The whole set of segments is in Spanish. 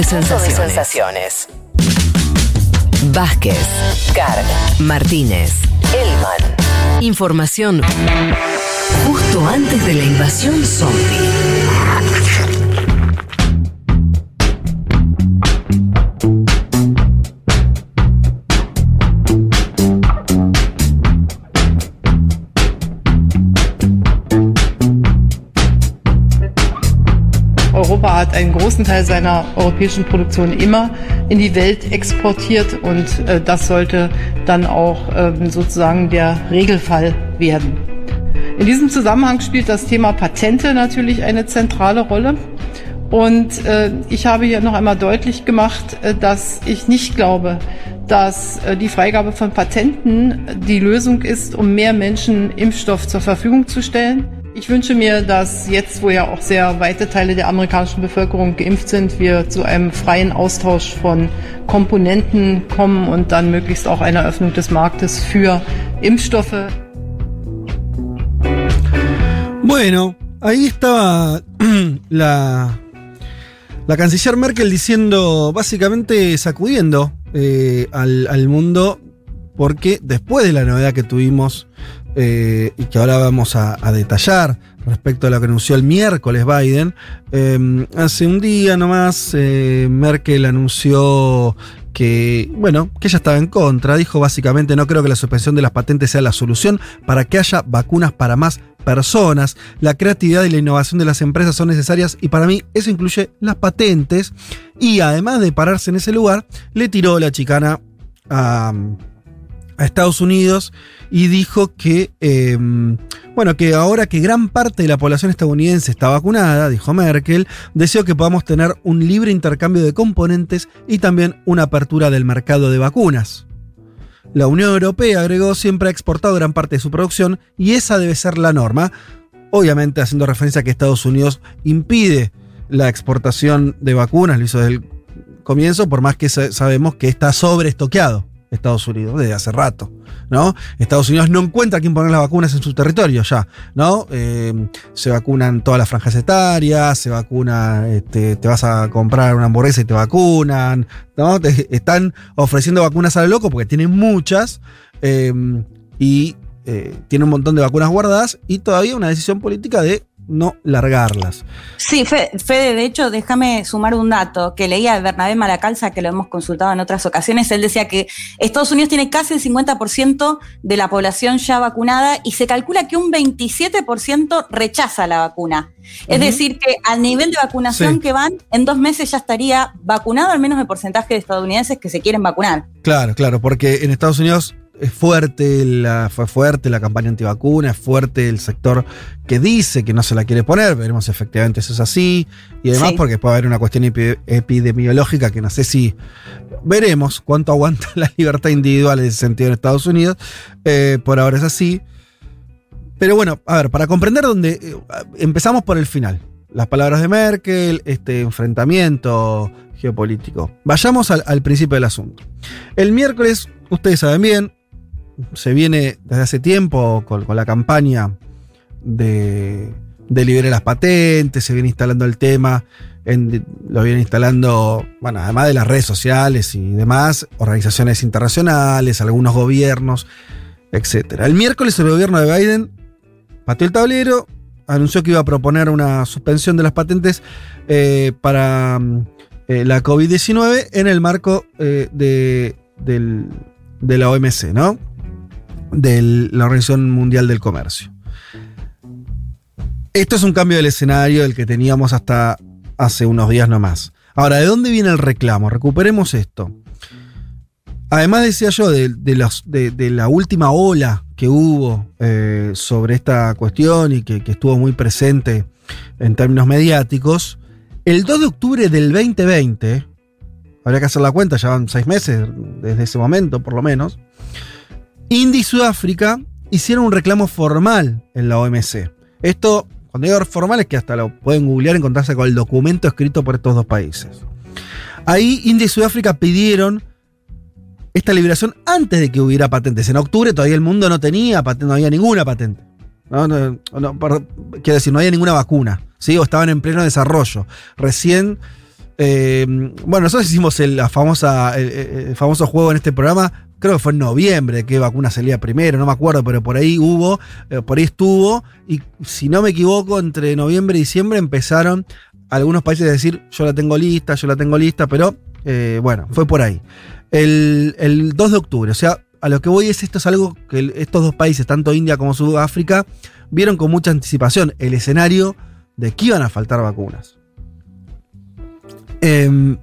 de sensaciones. Vázquez, Carg, Martínez, Elman. Información justo antes de la invasión zombie. Hat einen großen Teil seiner europäischen Produktion immer in die Welt exportiert und äh, das sollte dann auch ähm, sozusagen der Regelfall werden. In diesem Zusammenhang spielt das Thema Patente natürlich eine zentrale Rolle. Und äh, ich habe hier noch einmal deutlich gemacht, äh, dass ich nicht glaube, dass äh, die Freigabe von Patenten die Lösung ist, um mehr Menschen Impfstoff zur Verfügung zu stellen. Ich wünsche mir, dass jetzt, wo ja auch sehr weite Teile der amerikanischen Bevölkerung geimpft sind, wir zu einem freien Austausch von Komponenten kommen und dann möglichst auch eine Öffnung des Marktes für Impfstoffe. Bueno, ahí estaba la, la canciller Merkel diciendo, básicamente sacudiendo eh, al, al mundo, porque después de la novedad que tuvimos eh, y que ahora vamos a, detallar respecto a lo que anunció el miércoles Biden. Eh, hace un día nomás eh, Merkel anunció que, bueno, que ella estaba en contra. Dijo básicamente, no creo que la suspensión de las patentes sea la solución para que haya vacunas para más personas. La creatividad y la innovación de las empresas son necesarias y para mí eso incluye las patentes. Y además de pararse en ese lugar, le tiró la chicana a a Estados Unidos y dijo que, eh, bueno, que ahora que gran parte de la población estadounidense está vacunada, dijo Merkel, deseo que podamos tener un libre intercambio de componentes y también una apertura del mercado de vacunas. La Unión Europea, agregó, siempre ha exportado gran parte de su producción y esa debe ser la norma, obviamente haciendo referencia a que Estados Unidos impide la exportación de vacunas, lo hizo desde el comienzo, por más que sabemos que está sobreestoqueado. Estados Unidos desde hace rato, ¿no? Estados Unidos no encuentra quién poner las vacunas en su territorio ya, ¿no? Eh, se vacunan todas las franjas etarias, se vacuna, este, te vas a comprar una hamburguesa y te vacunan, ¿no? Están ofreciendo vacunas a lo loco porque tienen muchas eh, y eh, tienen un montón de vacunas guardadas y todavía una decisión política de no largarlas. Sí, Fede, de hecho, déjame sumar un dato que leía de Bernabé Malacalza, que lo hemos consultado en otras ocasiones. Él decía que Estados Unidos tiene casi el 50% de la población ya vacunada y se calcula que un 27% rechaza la vacuna. Es uh -huh. decir, que al nivel de vacunación sí. que van, en dos meses ya estaría vacunado al menos el porcentaje de estadounidenses que se quieren vacunar. Claro, claro, porque en Estados Unidos es fuerte, la, fue fuerte la campaña antivacuna, es fuerte el sector que dice que no se la quiere poner, veremos si efectivamente eso es así, y además sí. porque puede haber una cuestión epidemiológica que no sé si veremos cuánto aguanta la libertad individual en ese sentido en Estados Unidos, eh, por ahora es así. Pero bueno, a ver, para comprender dónde eh, empezamos por el final. Las palabras de Merkel, este enfrentamiento geopolítico. Vayamos al, al principio del asunto. El miércoles, ustedes saben bien, se viene desde hace tiempo con, la campaña de, libere las patentes, se viene instalando el tema, en, lo vienen instalando, bueno, además de las redes sociales y demás, organizaciones internacionales, algunos gobiernos, etc. El miércoles el gobierno de Biden pateó el tablero, anunció que iba a proponer una suspensión de las patentes eh, para eh, la COVID-19 en el marco eh, de, de la OMC, ¿no? De la Organización Mundial del Comercio. Esto es un cambio del escenario del que teníamos hasta hace unos días nomás. Ahora, ¿de dónde viene el reclamo? Recuperemos esto. Además, decía yo, de, de, la última ola que hubo eh, sobre esta cuestión y que, que, estuvo muy presente en términos mediáticos, el 2 de octubre del 2020, habría que hacer la cuenta, ya van seis meses desde ese momento, por lo menos, India y Sudáfrica hicieron un reclamo formal en la OMC. Esto, cuando digo formal, es que hasta lo pueden googlear y encontrarse con el documento escrito por estos dos países. Ahí India y Sudáfrica pidieron esta liberación antes de que hubiera patentes. En octubre todavía el mundo no tenía patente, no había ninguna patente. Quiero decir, no había ninguna vacuna. ¿sí? O estaban en pleno desarrollo. Recién Eh, bueno, nosotros hicimos el famoso juego en este programa, creo que fue en noviembre, qué vacuna salía primero, no me acuerdo, pero por ahí hubo, eh, por ahí estuvo, y si no me equivoco, entre noviembre y diciembre empezaron algunos países a decir, yo la tengo lista, yo la tengo lista, pero eh, bueno, fue por ahí. El, el 2 de octubre, o sea, a lo que voy es esto es algo que estos dos países, tanto India como Sudáfrica, vieron con mucha anticipación el escenario de que iban a faltar vacunas. Em,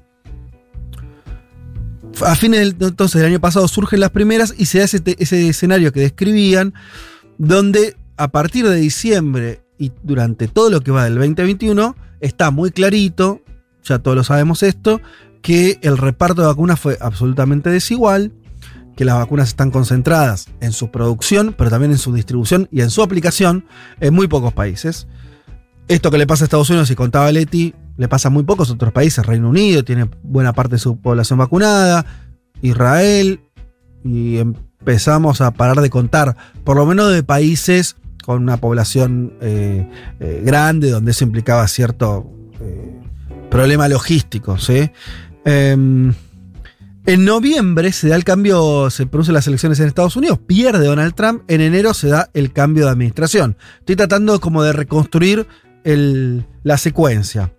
a fines del, entonces del año pasado surgen las primeras y se da ese, ese escenario que describían, donde a partir de diciembre y durante todo lo que va del 2021, está muy clarito, ya todos lo sabemos esto, que el reparto de vacunas fue absolutamente desigual, que las vacunas están concentradas en su producción, pero también en su distribución y en su aplicación en muy pocos países. Esto que le pasa a Estados Unidos, y contaba Leti, le pasa muy pocos otros países. Reino Unido tiene buena parte de su población vacunada, Israel, y empezamos a parar de contar, por lo menos de países con una población eh, eh, grande, donde eso implicaba cierto eh, problema logístico. Em, en noviembre se da el cambio, se producen las elecciones en Estados Unidos, pierde Donald Trump, en enero se da el cambio de administración. Estoy tratando como de reconstruir la secuencia.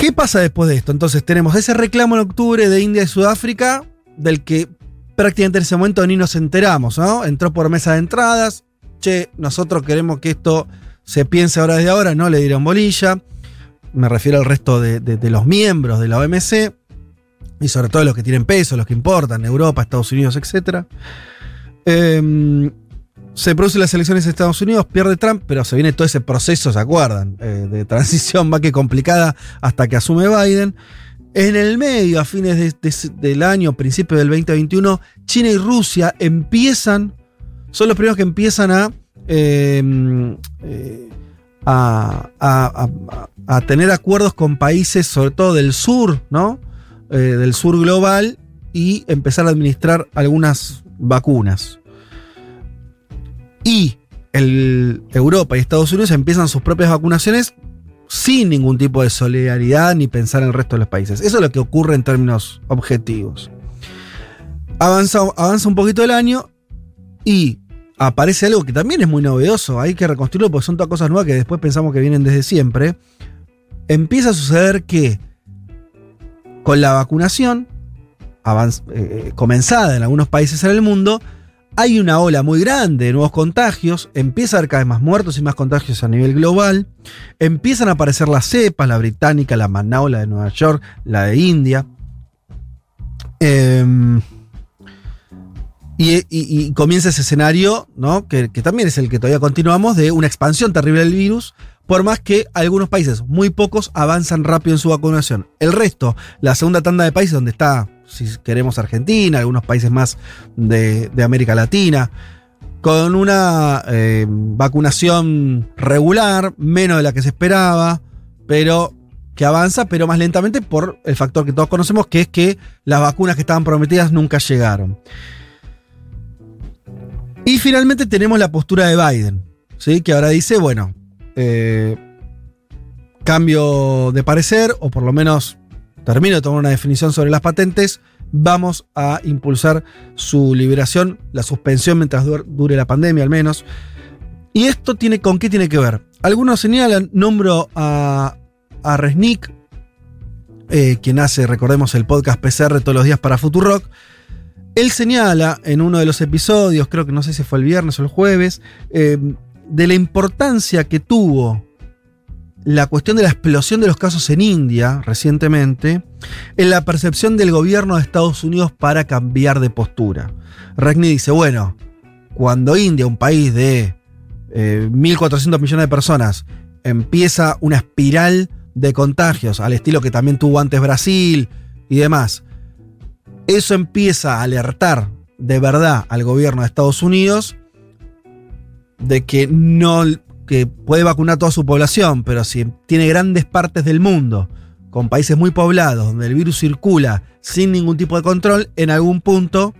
¿Qué pasa después de esto? Entonces tenemos ese reclamo en octubre de India y Sudáfrica, del que prácticamente en ese momento ni nos enteramos, ¿no? Entró por mesa de entradas, che, nosotros queremos que esto se piense ahora desde ahora, no le dieron bolilla. Me refiero al resto de, los miembros de la OMC y sobre todo los que tienen peso, los que importan, Europa, Estados Unidos, etc. se producen las elecciones en Estados Unidos, pierde Trump, pero se viene todo ese proceso, ¿se acuerdan? Eh, de transición más que complicada hasta que asume Biden. En el medio, a fines de- de- del año, principio del 2021, China y Rusia empiezan, son los primeros que empiezan a, em, eh, a, a- tener acuerdos con países, sobre todo del sur, ¿no? Eh, del sur global, y empezar a administrar algunas vacunas. Y Europa y Estados Unidos empiezan sus propias vacunaciones sin ningún tipo de solidaridad ni pensar en el resto de los países. Eso es lo que ocurre en términos objetivos. Avanza, avanza un poquito el año y aparece algo que también es muy novedoso. Hay que reconstruirlo porque son todas cosas nuevas que después pensamos que vienen desde siempre. Empieza a suceder que con la vacunación avanz- eh, comenzada en algunos países en el mundo, hay una ola muy grande de nuevos contagios, empieza a haber cada vez más muertos y más contagios a nivel global, empiezan a aparecer las cepas, la británica, la Manao, la de Nueva York, la de India. Em, y, comienza ese escenario, ¿no? Que, que también es el que todavía continuamos, de una expansión terrible del virus, por más que algunos países, muy pocos, avanzan rápido en su vacunación. El resto, la segunda tanda de países donde está, si queremos, Argentina, algunos países más de, de América Latina, con una eh, vacunación regular, menos de la que se esperaba, pero que avanza, pero más lentamente por el factor que todos conocemos, que es que las vacunas que estaban prometidas nunca llegaron. Y finalmente tenemos la postura de Biden, ¿sí? que ahora dice, bueno, eh, cambio de parecer, o por lo menos termino de tomar una definición sobre las patentes, vamos a impulsar su liberación, la suspensión mientras dur- dure la pandemia al menos. ¿Y esto tiene con qué tiene que ver? Algunos señalan, nombro a, a Resnick, eh, quien hace, recordemos, el podcast PCR todos los días para Futurock. Él señala en uno de los episodios, creo que no sé si fue el viernes o el jueves, eh, de la importancia que tuvo la cuestión de la explosión de los casos en India recientemente en la percepción del gobierno de Estados Unidos para cambiar de postura. Regney dice, bueno, cuando India, un país de eh, 1.400 millones de personas, empieza una espiral de contagios al estilo que también tuvo antes Brasil y demás, eso empieza a alertar de verdad al gobierno de Estados Unidos de que no que puede vacunar toda su población, pero si tiene grandes partes del mundo con países muy poblados donde el virus circula sin ningún tipo de control, en algún punto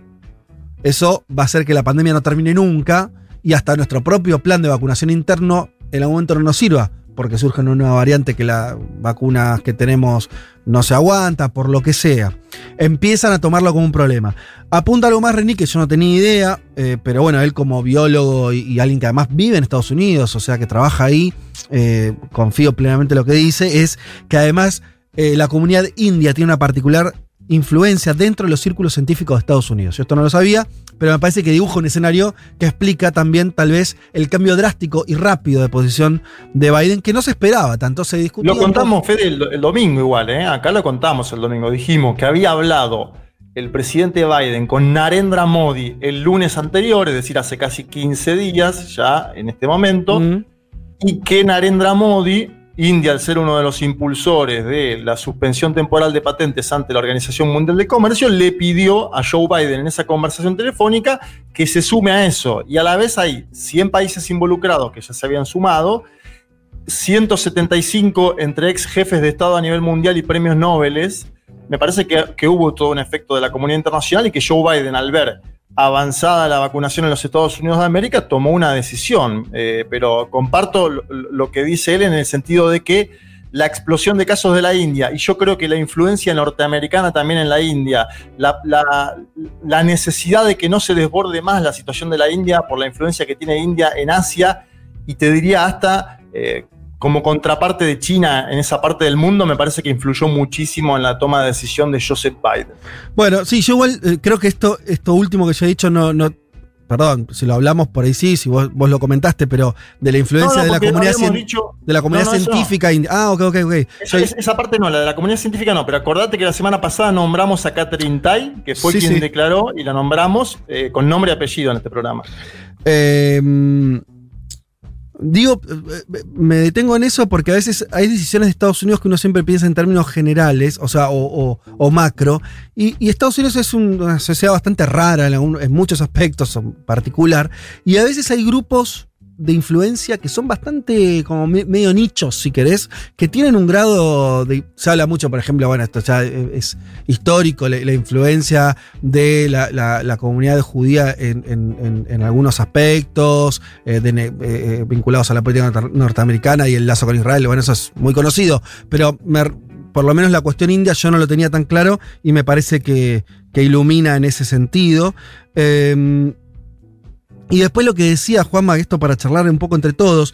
eso va a hacer que la pandemia no termine nunca y hasta nuestro propio plan de vacunación interno en algún momento no nos sirva, porque surge una nueva variante que las vacunas que tenemos no se aguanta, por lo que sea. Empiezan a tomarlo como un problema. Apunta algo más, René, que yo no tenía idea, eh, pero bueno, él como biólogo y, alguien que además vive en Estados Unidos, o sea, que trabaja ahí, eh, confío plenamente en lo que dice, es que además eh, la comunidad india tiene una particular influencia dentro de los círculos científicos de Estados Unidos. Yo esto no lo sabía, pero me parece que dibuja un escenario que explica también tal vez el cambio drástico y rápido de posición de Biden que no se esperaba, tanto se discutió. Lo contamos, Fede, el, el domingo igual, ¿eh? acá lo contamos el domingo, dijimos que había hablado el presidente Biden con Narendra Modi el lunes anterior, es decir, hace casi 15 días ya en este momento, mm. y que Narendra Modi India, al ser uno de los impulsores de la suspensión temporal de patentes ante la Organización Mundial de Comercio, le pidió a Joe Biden en esa conversación telefónica que se sume a eso. Y a la vez hay 100 países involucrados que ya se habían sumado, 175 entre ex jefes de Estado a nivel mundial y premios Nobel. Me parece que, que hubo todo un efecto de la comunidad internacional y que Joe Biden, al ver avanzada la vacunación en los Estados Unidos de América, tomó una decisión. Eh, pero comparto lo, que dice él en el sentido de que la explosión de casos de la India, y yo creo que la influencia norteamericana también en la India, la necesidad de que no se desborde más la situación de la India por la influencia que tiene India en Asia, y te diría hasta... Eh, como contraparte de China en esa parte del mundo, me parece que influyó muchísimo en la toma de decisión de Joseph Biden. Bueno, sí, yo igual eh, creo que esto, esto último que yo he dicho no, no, perdón, si lo hablamos por ahí sí, si vos, vos lo comentaste, pero de la influencia no, no, de, la comunidad dicho, de la comunidad científica. Ah, ok, ok, ok. Esa, esa, parte no, la de la comunidad científica no, pero acordate que la semana pasada nombramos a Catherine Tai, que fue sí, quien sí. declaró y la nombramos eh, con nombre y apellido en este programa. Eh, Digo, me detengo en eso porque a veces hay decisiones de Estados Unidos que uno siempre piensa en términos generales, o sea, o, macro, y, Estados Unidos es una sociedad bastante rara en muchos aspectos en particular, y a veces hay grupos de influencia que son bastante como me, medio nichos, si querés, que tienen un grado de. Se habla mucho, por ejemplo, bueno, esto ya es histórico, la, influencia de la, la, comunidad judía en, en, algunos aspectos, eh, de, eh, vinculados a la política norteamericana y el lazo con Israel. Bueno, eso es muy conocido, pero por lo menos la cuestión india yo no lo tenía tan claro y me parece que, que ilumina en ese sentido. Eh, y después lo que decía Juanma, esto para charlar un poco entre todos.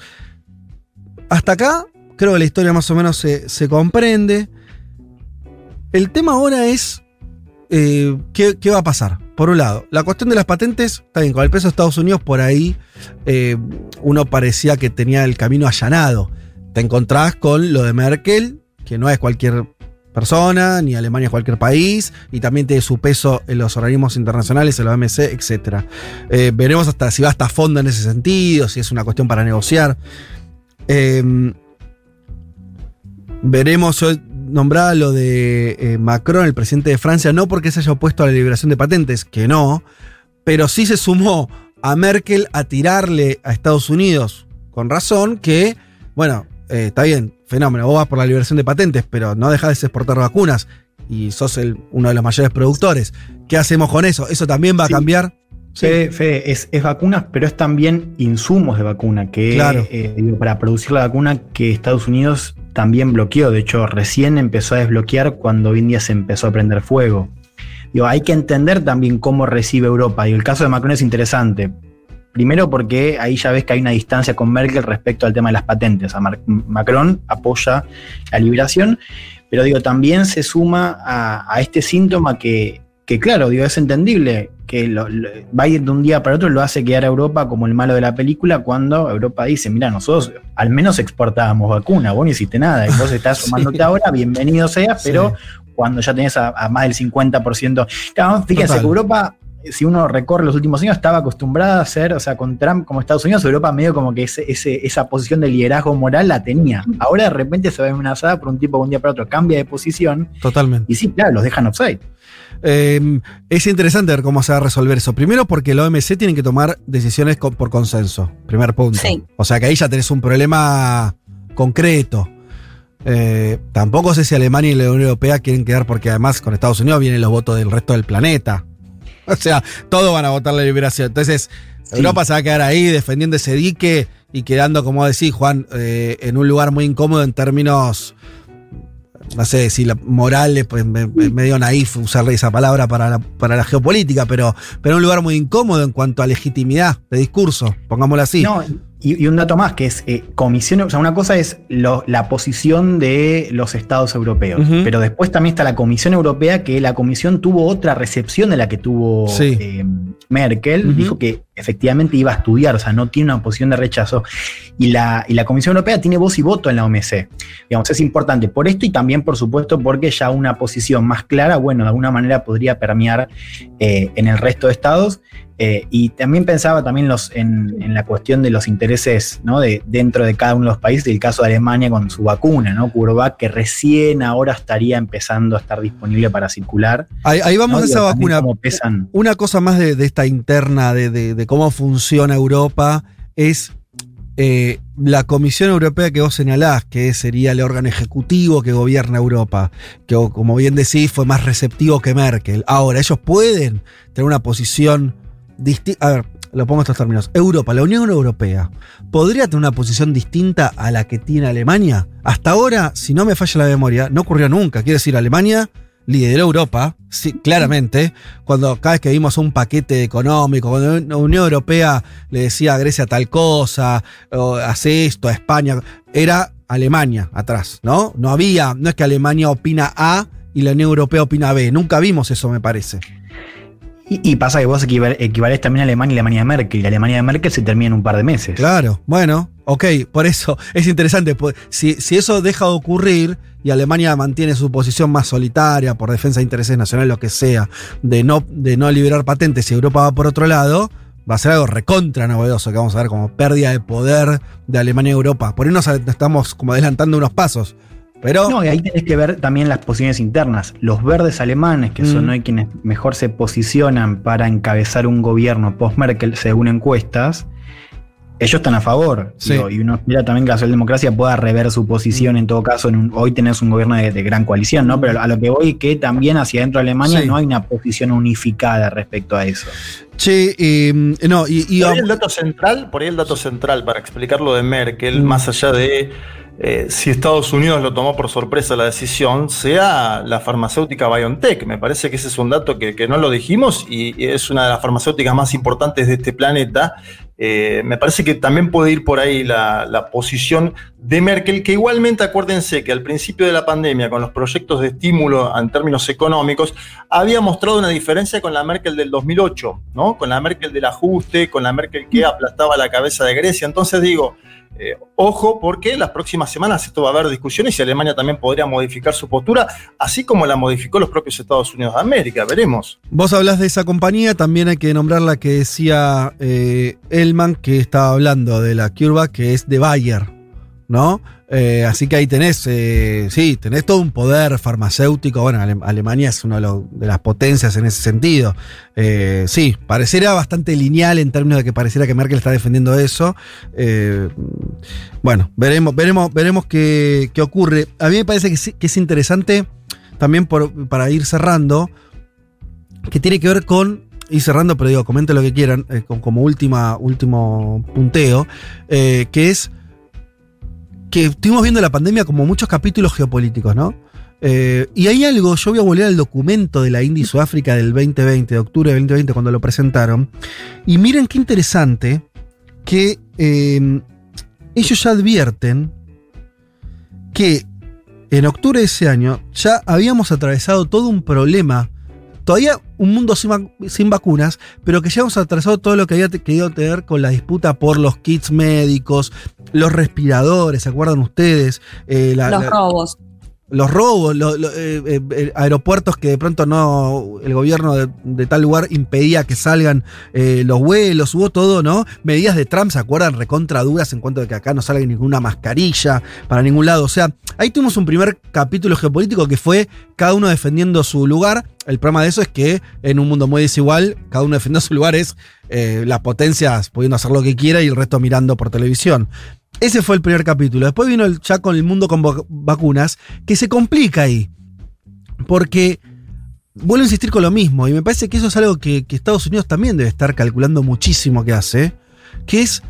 Hasta acá, creo que la historia más o menos se, se comprende. El tema ahora es eh, ¿qué, ¿qué, va a pasar. Por un lado, la cuestión de las patentes, está bien, con el peso de Estados Unidos, por ahí eh, uno parecía que tenía el camino allanado. Te encontrás con lo de Merkel, que no es cualquier persona, ni Alemania es cualquier país, y también tiene su peso en los organismos internacionales, en la OMC, etc. Eh, veremos hasta si va hasta fondo en ese sentido, si es una cuestión para negociar. Eh, veremos, yo nombraba lo de eh, Macron, el presidente de Francia, no porque se haya opuesto a la liberación de patentes, que no, pero sí se sumó a Merkel a tirarle a Estados Unidos, con razón, que, bueno, eh, está bien, fenómeno, vos vas por la liberación de patentes, pero no dejas de exportar vacunas y sos el, uno de los mayores productores. ¿Qué hacemos con eso? ¿Eso también va a cambiar? Fede, Fede es, es, vacunas, pero es también insumos de vacuna, que claro. eh, para producir la vacuna que Estados Unidos también bloqueó. De hecho, recién empezó a desbloquear cuando India se empezó a prender fuego. Digo, hay que entender también cómo recibe Europa. Y el caso de Macron es interesante. Primero porque ahí ya ves que hay una distancia con Merkel respecto al tema de las patentes. A Macron apoya la liberación, pero digo, también se suma a, a este síntoma que, que, claro, digo, es entendible que lo, lo, Biden de un día para otro lo hace quedar a Europa como el malo de la película cuando Europa dice, mira, nosotros al menos exportábamos vacuna, vos no hiciste nada, y vos estás sumándote sí. ahora, bienvenido seas, pero sí. cuando ya tenés a, a, más del 50%, claro, fíjense que Europa si uno recorre los últimos años, estaba acostumbrada a ser, o sea, con Trump como Estados Unidos, Europa medio como que ese, ese, esa posición de liderazgo moral la tenía. Ahora de repente se ve amenazada por un tipo que un día para otro cambia de posición. Totalmente. Y sí, claro, los dejan offside. Eh, es interesante ver cómo se va a resolver eso. Primero porque la OMC tiene que tomar decisiones con, por consenso. Primer punto. Sí. O sea que ahí ya tenés un problema concreto. Eh, tampoco sé si Alemania y la Unión Europea quieren quedar porque además con Estados Unidos vienen los votos del resto del planeta. o sea, todos van a votar la liberación. Entonces, Sí. Europa se va a quedar ahí defendiendo ese dique y quedando, como decís, Juan, eh, en un lugar muy incómodo en términos, no sé si la, morales, pues me- me- medio naif usarle esa palabra para la, para la geopolítica, pero, pero un lugar muy incómodo en cuanto a legitimidad de discurso, pongámoslo así. No, y, y un dato más, que es eh, comisión, o sea, una cosa es lo- la posición de los estados europeos, pero después también está la Comisión Europea, que la Comisión tuvo otra recepción de la que tuvo Sí. eh, Merkel, dijo que efectivamente iba a estudiar, o sea, no tiene una posición de rechazo, y la, y la Comisión Europea tiene voz y voto en la OMC. Digamos, es importante por esto y también, por supuesto, porque ya una posición más clara, bueno, de alguna manera podría permear eh, en el resto de estados. Eh, y también pensaba también los, en, en la cuestión de los intereses ¿no? de, dentro de cada uno de los países, el caso de Alemania con su vacuna, ¿no? CureVac, que recién ahora estaría empezando a estar disponible para circular. Ahí, ahí vamos ¿no? a esa vacuna. pesan. Una cosa más de, de esta interna, de, de- de cómo funciona Europa, es eh, la Comisión Europea que vos señalás, que sería el órgano ejecutivo que gobierna Europa, que como bien decís fue más receptivo que Merkel. Ahora, ellos pueden tener una posición distinta. A ver, lo pongo en estos términos. Europa, la Unión Europea, ¿podría tener una posición distinta a la que tiene Alemania? Hasta ahora, si no me falla la memoria, no ocurrió nunca. Quiero decir, Alemania lideró Europa, sí, claramente, cuando cada vez que vimos un paquete económico, cuando la Unión Europea le decía a Grecia tal cosa, o hace esto, a España, era Alemania atrás, ¿no? No había, no es que Alemania opina A y la Unión Europea opina B, nunca vimos eso, me parece. Y, pasa que vos equival- equivalés también a Alemania y Alemania de Merkel, y la Alemania de Merkel se termina en un par de meses. Claro, bueno, ok, por eso es interesante. pues, Si, si eso deja de ocurrir y Alemania mantiene su posición más solitaria por defensa de intereses nacionales, lo que sea, de no, de no liberar patentes y Europa va por otro lado, va a ser algo recontra novedoso que vamos a ver como pérdida de poder de Alemania y Europa. Por ahí nos estamos como adelantando unos pasos. Pero No, y ahí tenés que ver también las posiciones internas. Los verdes alemanes, que son Mm. hoy quienes mejor se posicionan para encabezar un gobierno post-Merkel, según encuestas, ellos están a favor. Sí. Digo, y uno espera también que la socialdemocracia pueda rever su posición Mm. en todo caso. En un- hoy tenés un gobierno de, de gran coalición, ¿no? Pero a lo que voy que también hacia adentro de Alemania Sí. no hay una posición unificada respecto a eso. che, eh, no, y, y- Por ahí el dato central, por ahí el dato central para explicar lo de Merkel, Mm. más allá de eh, si Estados Unidos lo tomó por sorpresa la decisión, sea la farmacéutica BioNTech. Me parece que ese es un dato que, no lo dijimos y es una de las farmacéuticas más importantes de este planeta. Eh, me parece que también puede ir por ahí la, la posición de Merkel, que igualmente acuérdense que al principio de la pandemia, con los proyectos de estímulo en términos económicos, había mostrado una diferencia con la Merkel del 2008, ¿no? Con la Merkel del ajuste, con la Merkel que aplastaba la cabeza de Grecia. Entonces digo, eh, ojo, porque las próximas semanas esto va a haber discusiones y Alemania también podría modificar su postura, así como la modificó los propios Estados Unidos de América. Veremos. Vos hablas de esa compañía, también hay que nombrar la que decía eh, Elman, que estaba hablando de la CureVac, que es de Bayer, ¿no? Eh, así que ahí tenés, eh, sí, tenés todo un poder farmacéutico. Bueno, Ale- Alemania es una de, las potencias en ese sentido. Eh, sí, pareciera bastante lineal en términos de que pareciera que Merkel está defendiendo eso. Bueno, veremos, veremos, veremos qué, qué ocurre. A mí me parece que, sí- que es interesante, también para ir cerrando, que tiene que ver con, y cerrando, pero digo, comenten lo que quieran, como última, último punteo, que es que estuvimos viendo la pandemia como muchos capítulos geopolíticos, ¿no? Eh, y hay algo, yo voy a volver al documento de la India y Sudáfrica del 2020, de octubre del 2020, cuando lo presentaron, y miren qué interesante que eh, ellos ya advierten que en octubre de ese año ya habíamos atravesado todo un problema, todavía un mundo sin, sin vacunas, pero que ya habíamos atravesado todo lo que había querido tener con la disputa por los kits médicos, los respiradores, ¿se acuerdan ustedes? Eh, la- Los la- robos. Los robos, lo- lo- eh, eh, eh, aeropuertos que de pronto no, el gobierno de, tal lugar impedía que salgan los vuelos, hubo todo, ¿no? Medidas de Trump, ¿se acuerdan? Recontra duras en cuanto a que acá no salga ninguna mascarilla para ningún lado. O sea, ahí tuvimos un primer capítulo geopolítico que fue cada uno defendiendo su lugar. El problema de eso es que en un mundo muy desigual, cada uno defendiendo su lugar es las potencias pudiendo hacer lo que quiera y el resto mirando por televisión. Ese fue el primer capítulo. Después vino el, ya con el mundo con vac- vacunas, que se complica ahí. Porque vuelvo a insistir con lo mismo, y me parece que eso es algo que, Estados Unidos también debe estar calculando muchísimo que hace, que es,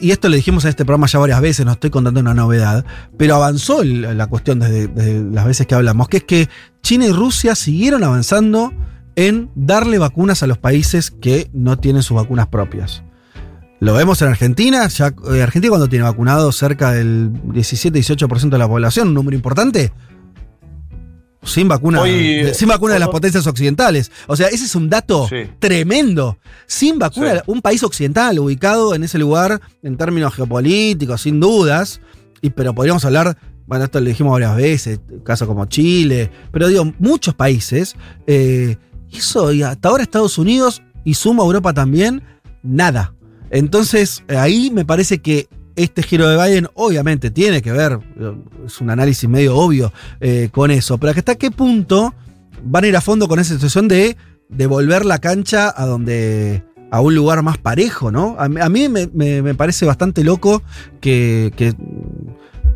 y esto le dijimos en este programa ya varias veces, no estoy contando una novedad, pero avanzó el- la cuestión desde, desde las veces que hablamos, que es que China y Rusia siguieron avanzando en darle vacunas a los países que no tienen sus vacunas propias. Lo vemos en Argentina, ya eh, Argentina cuando tiene vacunado cerca del 17-18% de la población, un número importante, sin vacuna, Hoy, de- sin vacuna de las potencias occidentales. O sea, ese es un dato Sí. tremendo. Sin vacuna, Sí. un país occidental ubicado en ese lugar en términos geopolíticos, sin dudas. Y, pero podríamos hablar, bueno, esto lo dijimos varias veces, casos como Chile, pero digo, muchos países. eh, eso, y hasta ahora Estados Unidos y suma Europa también, nada. Entonces, ahí me parece que este giro de Biden obviamente tiene que ver, es un análisis medio obvio eh, con eso, pero hasta qué punto van a ir a fondo con esa situación de devolver la cancha a donde a un lugar más parejo, ¿no? A, mí- me, me- parece bastante loco que,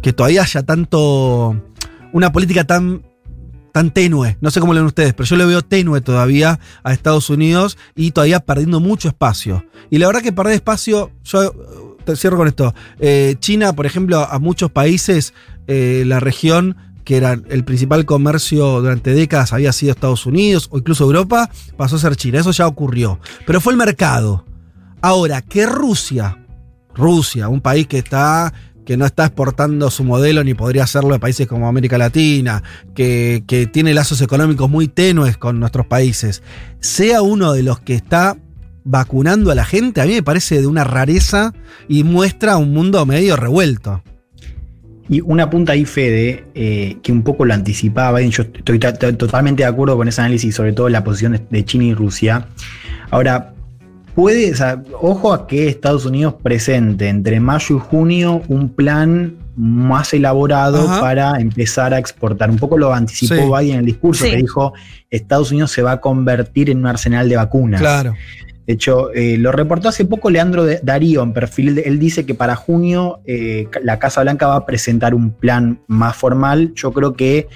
que todavía haya tanto una política tan tan tenue, no sé cómo lo ven ustedes, pero yo le veo tenue todavía a Estados Unidos y todavía perdiendo mucho espacio. Y la verdad que perder espacio, yo eh, te cierro con esto, Eh, China, por ejemplo, a muchos países, eh, la región que era el principal comercio durante décadas había sido Estados Unidos o incluso Europa, pasó a ser China, eso ya ocurrió, pero fue el mercado. Ahora, que Rusia, Rusia, un país que está que no está exportando su modelo ni podría hacerlo de países como América Latina, que, que tiene lazos económicos muy tenues con nuestros países, sea uno de los que está vacunando a la gente, a mí me parece de una rareza y muestra un mundo medio revuelto. Y una punta ahí, Fede, eh, que un poco lo anticipaba, y yo estoy ta- ta- totalmente de acuerdo con ese análisis, sobre todo la posición de China y Rusia. Ahora, puede, o sea, ojo a que Estados Unidos presente entre mayo y junio un plan más elaborado Ajá. para empezar a exportar. Un poco lo anticipó Sí. Biden en el discurso, Sí. que dijo Estados Unidos se va a convertir en un arsenal de vacunas. Claro. De hecho, eh, lo reportó hace poco Leandro Darío en perfil. de- él dice que para junio eh, la Casa Blanca va a presentar un plan más formal. Yo creo que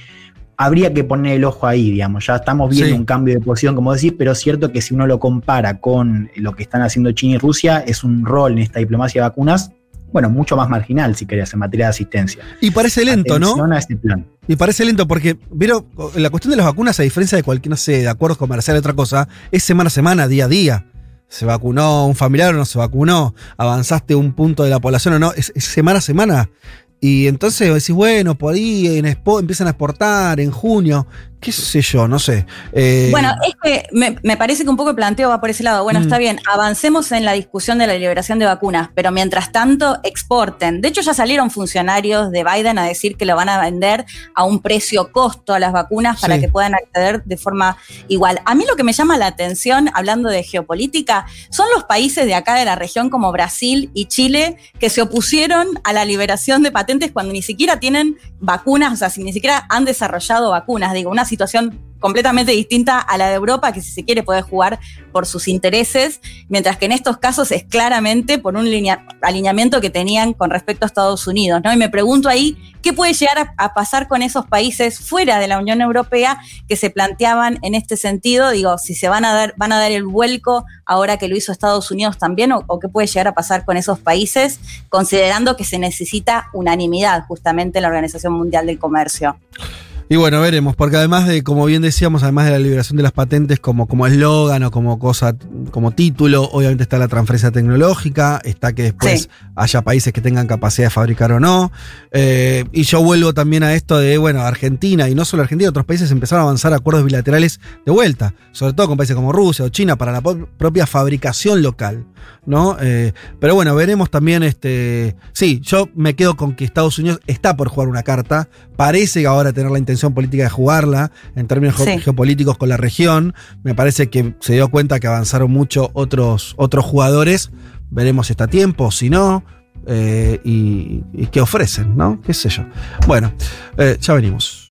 habría que poner el ojo ahí, digamos. Ya estamos viendo Sí. un cambio de posición, como decís, pero es cierto que si uno lo compara con lo que están haciendo China y Rusia, es un rol en esta diplomacia de vacunas, bueno, mucho más marginal, si querés, en materia de asistencia. Y parece lento, ¿no? Atención a este plan. Y parece lento porque, vieron, la cuestión de las vacunas, a diferencia de cualquier, no sé, de acuerdos comerciales, otra cosa, es semana a semana, día a día. ¿Se vacunó un familiar o no se vacunó? ¿Avanzaste un punto de la población o no? Es, es semana a semana. Y entonces decís, bueno, por ahí empiezan a exportar en junio, qué sé yo, no sé. Eh, Bueno, es que me, me parece que un poco el planteo va por ese lado. Bueno, Mm. está bien, avancemos en la discusión de la liberación de vacunas, pero mientras tanto exporten. De hecho, ya salieron funcionarios de Biden a decir que lo van a vender a un precio costo a las vacunas para Sí. que puedan acceder de forma igual. A mí lo que me llama la atención, hablando de geopolítica, son los países de acá de la región como Brasil y Chile que se opusieron a la liberación de patentes cuando ni siquiera tienen vacunas, o sea, si ni siquiera han desarrollado vacunas. Digo, una situación completamente distinta a la de Europa, que si se quiere puede jugar por sus intereses, mientras que en estos casos es claramente por un linea- alineamiento que tenían con respecto a Estados Unidos, ¿no? Y me pregunto ahí, ¿qué puede llegar a, pasar con esos países fuera de la Unión Europea que se planteaban en este sentido? Digo, si se van a dar, van a dar el vuelco ahora que lo hizo Estados Unidos también, o qué puede llegar a pasar con esos países, considerando que se necesita unanimidad justamente en la Organización Mundial del Comercio. Y bueno, veremos, porque además de, como bien decíamos, además de la liberación de las patentes como como eslogan o como cosa, como título, obviamente está la transferencia tecnológica, está que después Sí. haya países que tengan capacidad de fabricar o no. Eh, y yo vuelvo también a esto de, bueno, Argentina, y no solo Argentina, otros países empezaron a avanzar acuerdos bilaterales de vuelta, sobre todo con países como Rusia o China, para la propia fabricación local, ¿no? Eh, pero bueno, veremos también, este, sí, yo me quedo con que Estados Unidos está por jugar una carta, parece ahora tener la intención política de jugarla, en términos Sí. geopolíticos con la región, me parece que se dio cuenta que avanzaron mucho otros, otros jugadores, veremos si está a tiempo, si no, eh, y, y qué ofrecen, ¿no? ¿Qué sé yo? Bueno, eh, ya venimos.